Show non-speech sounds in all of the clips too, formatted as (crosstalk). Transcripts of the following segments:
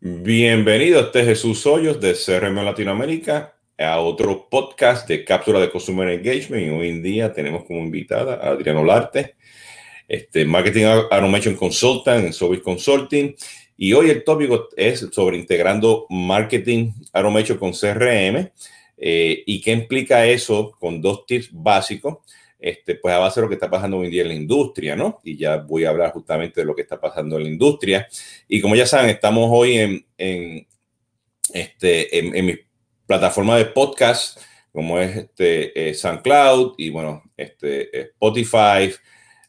Bienvenido, este es Jesús Hoyos de CRM Latinoamérica a otro podcast de cápsula de Consumer Engagement. Hoy en día tenemos como invitada a Adriano Larte, este, Marketing Automation Consultant en Service Consulting. Y hoy el tópico es sobre integrando Marketing Automation con CRM eh, y qué implica eso con dos tips básicos este, pues a base de lo que está pasando hoy en día en la industria, ¿no? Y ya voy a hablar justamente de lo que está pasando en la industria. Y como ya saben, estamos hoy en, en este, en, mi plataforma de podcast, como es este, eh, SoundCloud y bueno, este, eh, Spotify,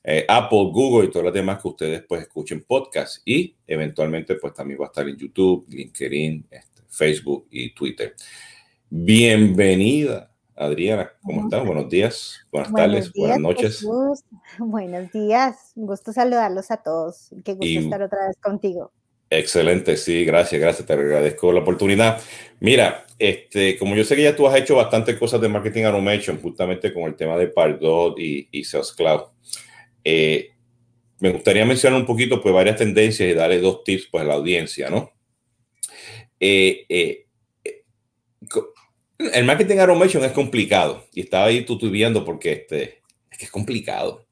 eh, Apple, Google y todas las demás que ustedes pues escuchen podcast. Y eventualmente pues también va a estar en YouTube, LinkedIn, este, Facebook y Twitter. Bienvenida Adriana, ¿cómo estás? Buenos días, buenas tardes, buenas noches. (laughs) Buenos días, un gusto saludarlos a todos. Qué gusto estar otra vez contigo. Excelente, sí, gracias, gracias, te agradezco la oportunidad. Mira, este, como yo sé que ya tú has hecho bastantes cosas de marketing automation, justamente con el tema de Pardot y, y Sales Cloud, eh, me gustaría mencionar un poquito pues varias tendencias y darle dos tips pues a la audiencia, ¿no? Eh, eh, el marketing automation es complicado y estaba ahí tutubiando porque este, es que es complicado.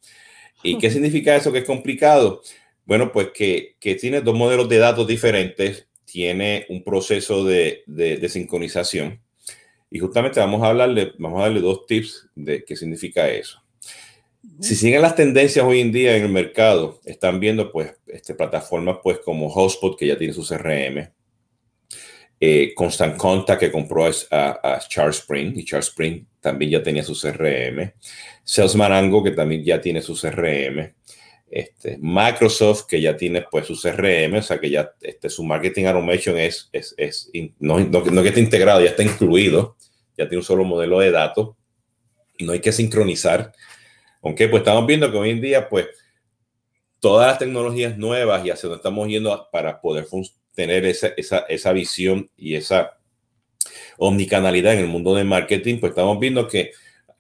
¿Y qué (laughs) significa eso que es complicado? Bueno, pues que, que tiene dos modelos de datos diferentes, tiene un proceso de, de, sincronización y justamente vamos a hablarle, vamos a darle dos tips de qué significa eso. Si siguen las tendencias hoy en día en el mercado, están viendo pues este, plataformas pues como HubSpot que ya tiene su CRM, eh, Constant Contact que compró a, Charles Spring y Charles Spring también ya tenía su CRM, Salesman Ango que también ya tiene su CRM, este, Microsoft que ya tiene pues su CRM, o sea que ya este, su marketing automation es, es, es no, no, que esté integrado, ya está incluido, ya tiene un solo modelo de datos. No hay que sincronizar. Aunque pues estamos viendo que hoy en día pues todas las tecnologías nuevas y hacia donde estamos yendo para poder funcionar tener esa, esa, esa visión y esa omnicanalidad en el mundo del marketing, pues estamos viendo que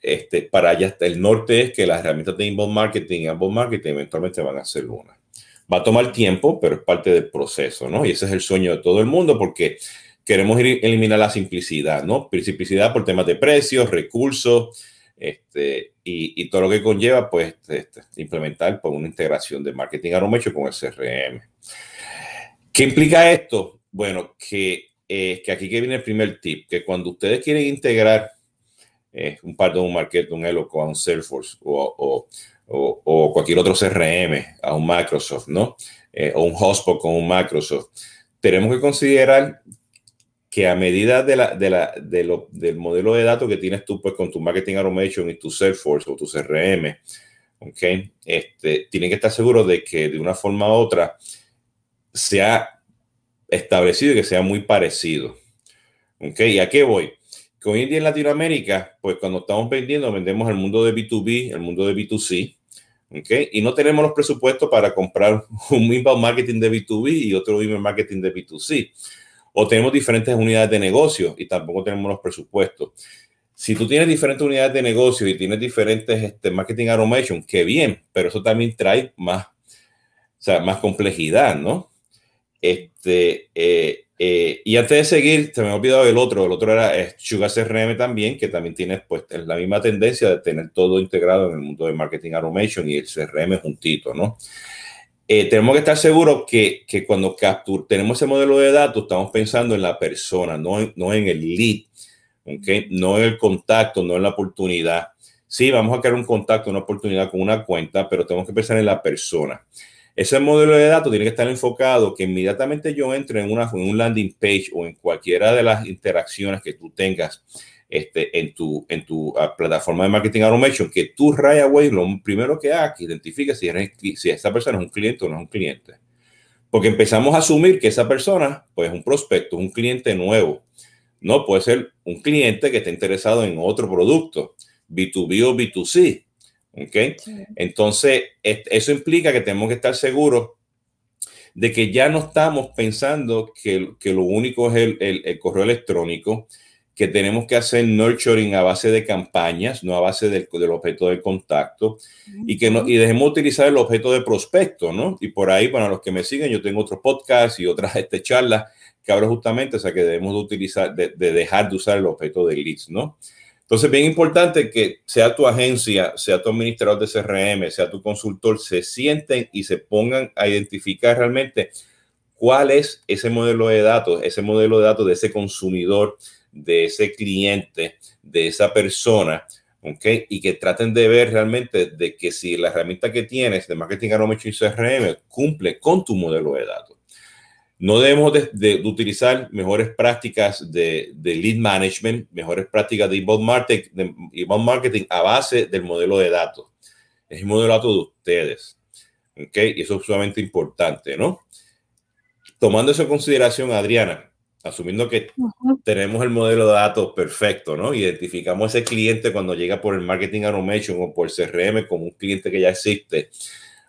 este, para allá hasta el norte es que las herramientas de inbound marketing y outbound marketing eventualmente van a ser una. Va a tomar tiempo, pero es parte del proceso, ¿no? Y ese es el sueño de todo el mundo porque queremos eliminar la simplicidad, ¿no? Simplicidad por temas de precios, recursos, este, y, y, todo lo que conlleva, pues, este, implementar pues, una integración de marketing automation con el CRM. ¿Qué implica esto? Bueno, que, eh, que aquí que viene el primer tip, que cuando ustedes quieren integrar eh, un par de un market, un Eloco a un Salesforce o, cualquier otro CRM a un Microsoft, ¿no? Eh, o un Hotspot con un Microsoft, tenemos que considerar que a medida de la, de la, de lo, del modelo de datos que tienes tú pues, con tu Marketing Automation y tu Salesforce o tu CRM, ¿ok? Este, tienen que estar seguros de que de una forma u otra se ha establecido que sea muy parecido. ¿Ok? ¿Y a qué voy? Que hoy en día en Latinoamérica, pues cuando estamos vendiendo, vendemos el mundo de B2B, el mundo de B2C. ¿Ok? Y no tenemos los presupuestos para comprar (laughs) un inbound marketing de B2B y otro inbound marketing de B2C. O tenemos diferentes unidades de negocio y tampoco tenemos los presupuestos. Si tú tienes diferentes unidades de negocio y tienes diferentes este, marketing automation, qué bien, pero eso también trae más, o sea, más complejidad, ¿no? Este, eh, eh, y antes de seguir, se me ha olvidado el otro, el otro era Sugar CRM también, que también tiene pues la misma tendencia de tener todo integrado en el mundo de marketing automation y el CRM juntito, ¿no? Eh, tenemos que estar seguros que, que cuando captur, tenemos ese modelo de datos, estamos pensando en la persona, no en, no en el lead, ¿okay? no en el contacto, no en la oportunidad. Sí, vamos a crear un contacto, una oportunidad con una cuenta, pero tenemos que pensar en la persona. Ese modelo de datos tiene que estar enfocado que inmediatamente yo entre en, una, en un landing page o en cualquiera de las interacciones que tú tengas este, en tu, en tu uh, plataforma de marketing automation, que tú right away lo primero que hagas, que identifique si, si esa persona es un cliente o no es un cliente. Porque empezamos a asumir que esa persona pues, es un prospecto, un cliente nuevo. No puede ser un cliente que esté interesado en otro producto, B2B o B2C. ¿Ok? Entonces, eso implica que tenemos que estar seguros de que ya no estamos pensando que, que lo único es el, el, correo electrónico, que tenemos que hacer nurturing a base de campañas, no a base del, del objeto de contacto, y que no, y dejemos utilizar el objeto de prospecto, ¿no? Y por ahí, para los que me siguen, yo tengo otros podcasts y otras este, charlas que hablo justamente, o sea, que debemos de utilizar, de, de dejar de usar el objeto de leads, ¿no? Entonces, bien importante que sea tu agencia, sea tu administrador de CRM, sea tu consultor, se sienten y se pongan a identificar realmente cuál es ese modelo de datos, ese modelo de datos de ese consumidor, de ese cliente, de esa persona, ¿ok? Y que traten de ver realmente de que si la herramienta que tienes de marketing automation y CRM cumple con tu modelo de datos. No debemos de, utilizar mejores prácticas de, lead management, mejores prácticas de inbound marketing, inbound marketing a base del modelo de datos. Es el modelo de datos de ustedes. ¿Ok? Y eso es sumamente importante, ¿no? Tomando eso en consideración, Adriana, asumiendo que tenemos el modelo de datos perfecto, ¿no? Identificamos ese cliente cuando llega por el marketing automation o por CRM como un cliente que ya existe,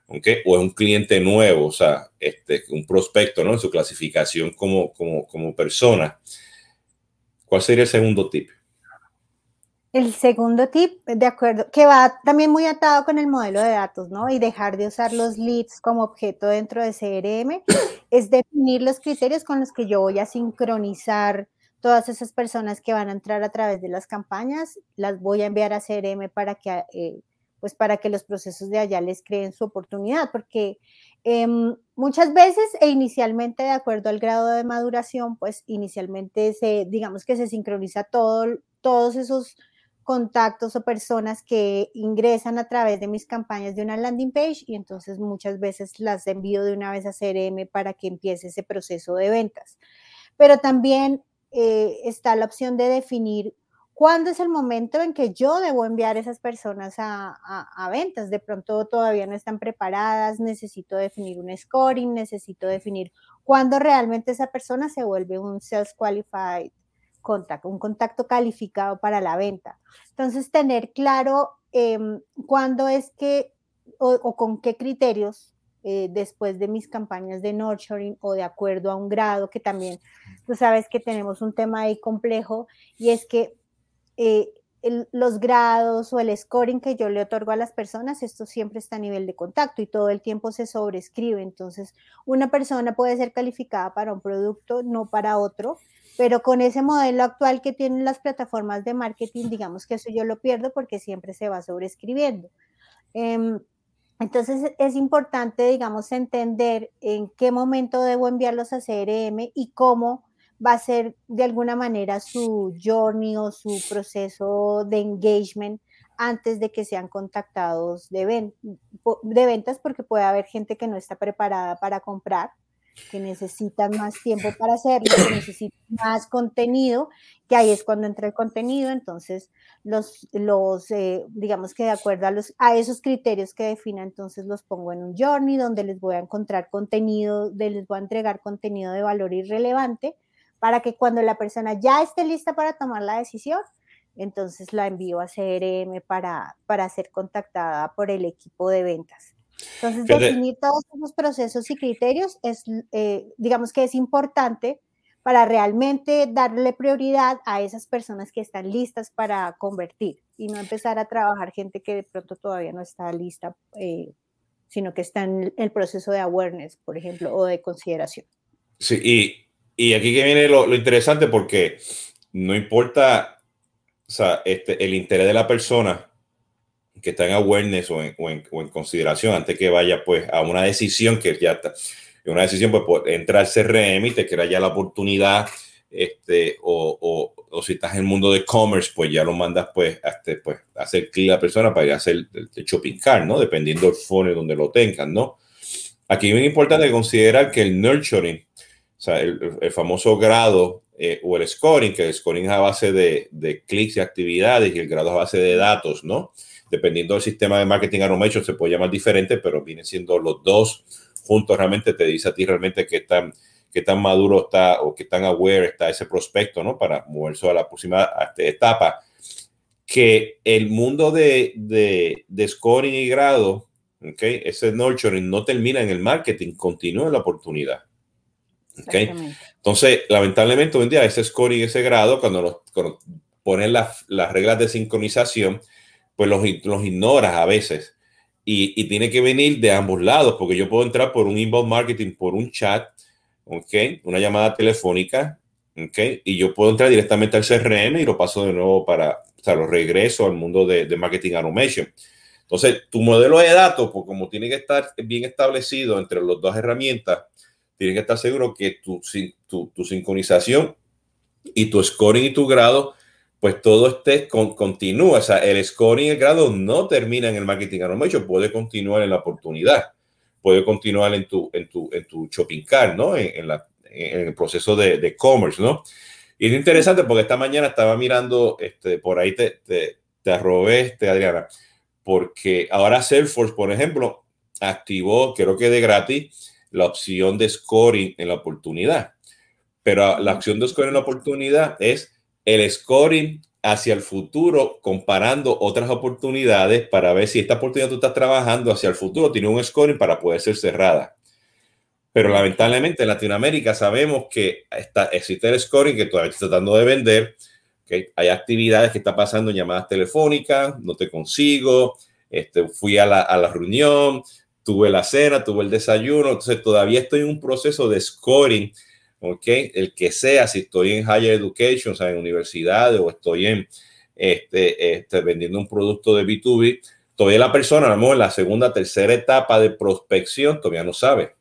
¿ok? O es un cliente nuevo, o sea, este, un prospecto, ¿no? En su clasificación como, como, como persona. ¿Cuál sería el segundo tip? El segundo tip, de acuerdo, que va también muy atado con el modelo de datos, ¿no? Y dejar de usar los leads como objeto dentro de CRM, es definir los criterios con los que yo voy a sincronizar todas esas personas que van a entrar a través de las campañas, las voy a enviar a CRM para que, eh, pues para que los procesos de allá les creen su oportunidad, porque em, muchas veces e inicialmente, de acuerdo al grado de maduración, pues inicialmente se, digamos que se sincroniza todo, todos esos contactos o personas que ingresan a través de mis campañas de una landing page y entonces muchas veces las envío de una vez a CRM para que empiece ese proceso de ventas. Pero también eh, está la opción de definir cuándo es el momento en que yo debo enviar esas personas a, ventas. De pronto todavía no están preparadas, necesito definir un scoring, necesito definir cuándo realmente esa persona se vuelve un sales qualified contacto, un contacto calificado para la venta. Entonces, tener claro em, cuándo es que o, con qué criterios eh, después de mis campañas de nurturing o de acuerdo a un grado, que también tú sabes que tenemos un tema ahí complejo y es que eh, los grados o el scoring que yo le otorgo a las personas, esto siempre está a nivel de contacto y todo el tiempo se sobrescribe. Entonces, una persona puede ser calificada para un producto, no para otro, pero con ese modelo actual que tienen las plataformas de marketing, digamos que eso yo lo pierdo porque siempre se va sobreescribiendo. Em, entonces es importante, digamos, entender en qué momento debo enviarlos a CRM y cómo va a ser de alguna manera su journey o su proceso de engagement antes de que sean contactados de, de ventas, porque puede haber gente que no está preparada para comprar que necesitan más tiempo para hacerlo, que necesitan más contenido, que ahí es cuando entra el contenido, entonces los, los eh, digamos que de acuerdo a esos criterios que defina, entonces los pongo en un journey donde les voy a encontrar contenido, de, les voy a entregar contenido de valor irrelevante para que cuando la persona ya esté lista para tomar la decisión, entonces la envío a CRM para, para ser contactada por el equipo de ventas. Entonces, definir todos esos procesos y criterios es, eh, digamos que es importante para realmente darle prioridad a esas personas que están listas para convertir y no empezar a trabajar gente que de pronto todavía no está lista, eh, sino que está en el proceso de awareness, por ejemplo, o de consideración. Sí, y, y aquí que viene lo, lo, interesante porque no importa o sea, este, el interés de la persona, que está en awareness o en, o en, o en consideración antes que vaya pues a una decisión que ya está, una decisión pues, pues entra al CRM y te crea ya la oportunidad este, o, o, o, si estás en el mundo de commerce, pues ya lo mandas pues, este, pues a hacer clic a la persona para ir a hacer el, el shopping cart, ¿no? Dependiendo del phone donde lo tengan, ¿no? Aquí es muy importante considerar que el nurturing, o sea, el, el famoso grado eh, o el scoring, que el scoring es a base de, de clics y actividades y el grado es a base de datos, ¿no? dependiendo del sistema de marketing automation se puede llamar diferente, pero vienen siendo los dos juntos realmente te dice a ti realmente qué tan, qué tan maduro está o qué tan aware está ese prospecto, ¿no? Para moverse a la próxima etapa. Que el mundo de, de, de scoring y grado, ¿ok? Ese nurturing no termina en el marketing, continúa en la oportunidad. ¿Okay? Entonces, lamentablemente hoy en día ese scoring, ese grado, cuando, los, ponen las, las, reglas de sincronización, pues los, los ignoras a veces. Y, y, tiene que venir de ambos lados, porque yo puedo entrar por un inbound marketing, por un chat, ¿ok? Una llamada telefónica, ¿ok? Y yo puedo entrar directamente al CRM y lo paso de nuevo para, o sea, lo regreso al mundo de, de marketing automation. Entonces, tu modelo de datos, pues como tiene que estar bien establecido entre las dos herramientas, tienes que estar seguro que tu, tu, tu, sincronización y tu scoring y tu grado, pues todo esté con, continúa. O sea, el scoring y el grado no termina en el marketing automation, puede continuar en la oportunidad, puede continuar en tu, en tu, en tu shopping cart, ¿no? En, la, en el proceso de, de commerce, ¿no? Y es interesante porque esta mañana estaba mirando, este, por ahí te, te, te arrobé, este, Adriana, porque ahora Salesforce, por ejemplo, activó, creo que de gratis, la opción de scoring en la oportunidad. Pero la opción de scoring en la oportunidad es el scoring hacia el futuro, comparando otras oportunidades para ver si esta oportunidad tú estás trabajando hacia el futuro tiene un scoring para poder ser cerrada. Pero lamentablemente en Latinoamérica sabemos que está, existe el scoring que todavía está tratando de vender, que hay actividades que está pasando en llamadas telefónicas, no te consigo, este, fui a la, a la reunión, tuve la cena, tuve el desayuno, entonces todavía estoy en un proceso de scoring, ¿ok? El que sea, si estoy en higher education, o sea, en universidades o estoy en, este, este, vendiendo un producto de B2B, todavía la persona, a lo mejor en la segunda, tercera etapa de prospección, todavía no sabe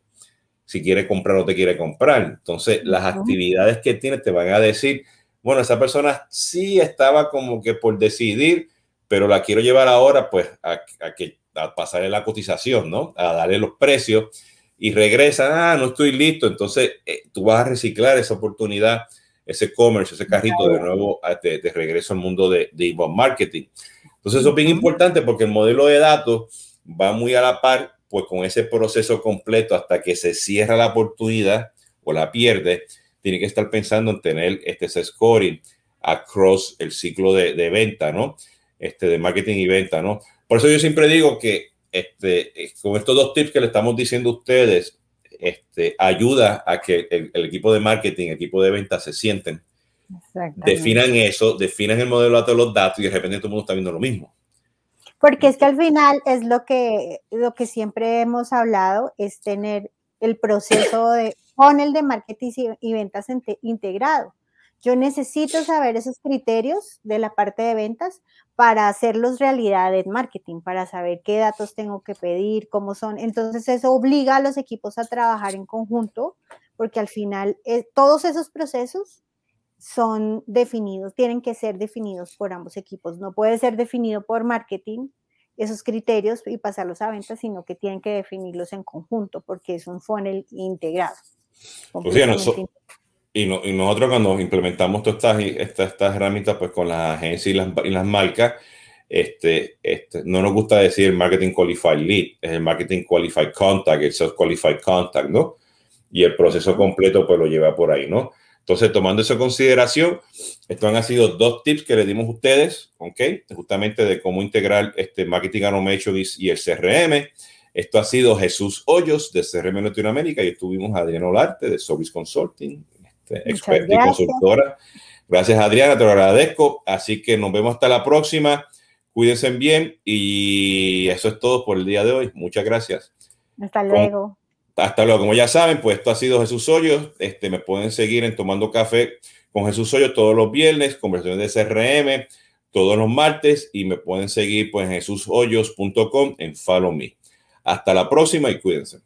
si quiere comprar o te quiere comprar. Entonces, las actividades que tiene te van a decir, bueno, esa persona sí estaba como que por decidir, pero la quiero llevar ahora pues a, que a pasarle la cotización, ¿no? A darle los precios y regresa, ah, no estoy listo, entonces eh, tú vas a reciclar esa oportunidad, ese commerce, ese carrito de nuevo de, de regreso al mundo de, de inbound marketing. Entonces eso es bien importante porque el modelo de datos va muy a la par pues con ese proceso completo hasta que se cierra la oportunidad o la pierde tiene que estar pensando en tener este scoring across el ciclo de, de, venta, ¿no? Este, de marketing y venta, ¿no? Por eso yo siempre digo que este, con estos dos tips que le estamos diciendo a ustedes, este, ayuda a que el, el equipo de marketing, el equipo de venta se sienten, definan eso, definan el modelo de los datos y de repente todo el mundo está viendo lo mismo. Porque es que al final es lo que, lo que siempre hemos hablado, es tener el proceso de con el de marketing y ventas integrado. Yo necesito saber esos criterios de la parte de ventas para hacerlos realidad en marketing, para saber qué datos tengo que pedir, cómo son. Entonces eso obliga a los equipos a trabajar en conjunto, porque al final eh, todos esos procesos son definidos, tienen que ser definidos por ambos equipos. No puede ser definido por marketing esos criterios y pasarlos a ventas, sino que tienen que definirlos en conjunto porque es un funnel integrado. Pues y, y, nosotros cuando implementamos todas estas, estas, herramientas pues con las agencias y las, y las marcas, este, este, no nos gusta decir marketing qualified lead, es el marketing qualified contact, el self qualified contact, ¿no? Y el proceso completo pues lo lleva por ahí, ¿no? Entonces, tomando eso en consideración, estos han sido dos tips que le dimos a ustedes, ¿ok? Justamente de cómo integrar este marketing automation y el CRM. Esto ha sido Jesús Hoyos de CRM Latinoamérica y estuvimos a Adriana Olarte de Service Consulting, experta y consultora. Gracias Adriana, te lo agradezco. Así que nos vemos hasta la próxima. Cuídense bien y eso es todo por el día de hoy. Muchas gracias. Hasta luego. hasta luego. Como ya saben, pues esto ha sido Jesús Hoyos. Este, me pueden seguir en Tomando Café con Jesús Hoyos todos los viernes, conversaciones de CRM todos los martes y me pueden seguir pues en jesushoyos.com en Follow Me. Hasta la próxima y cuídense.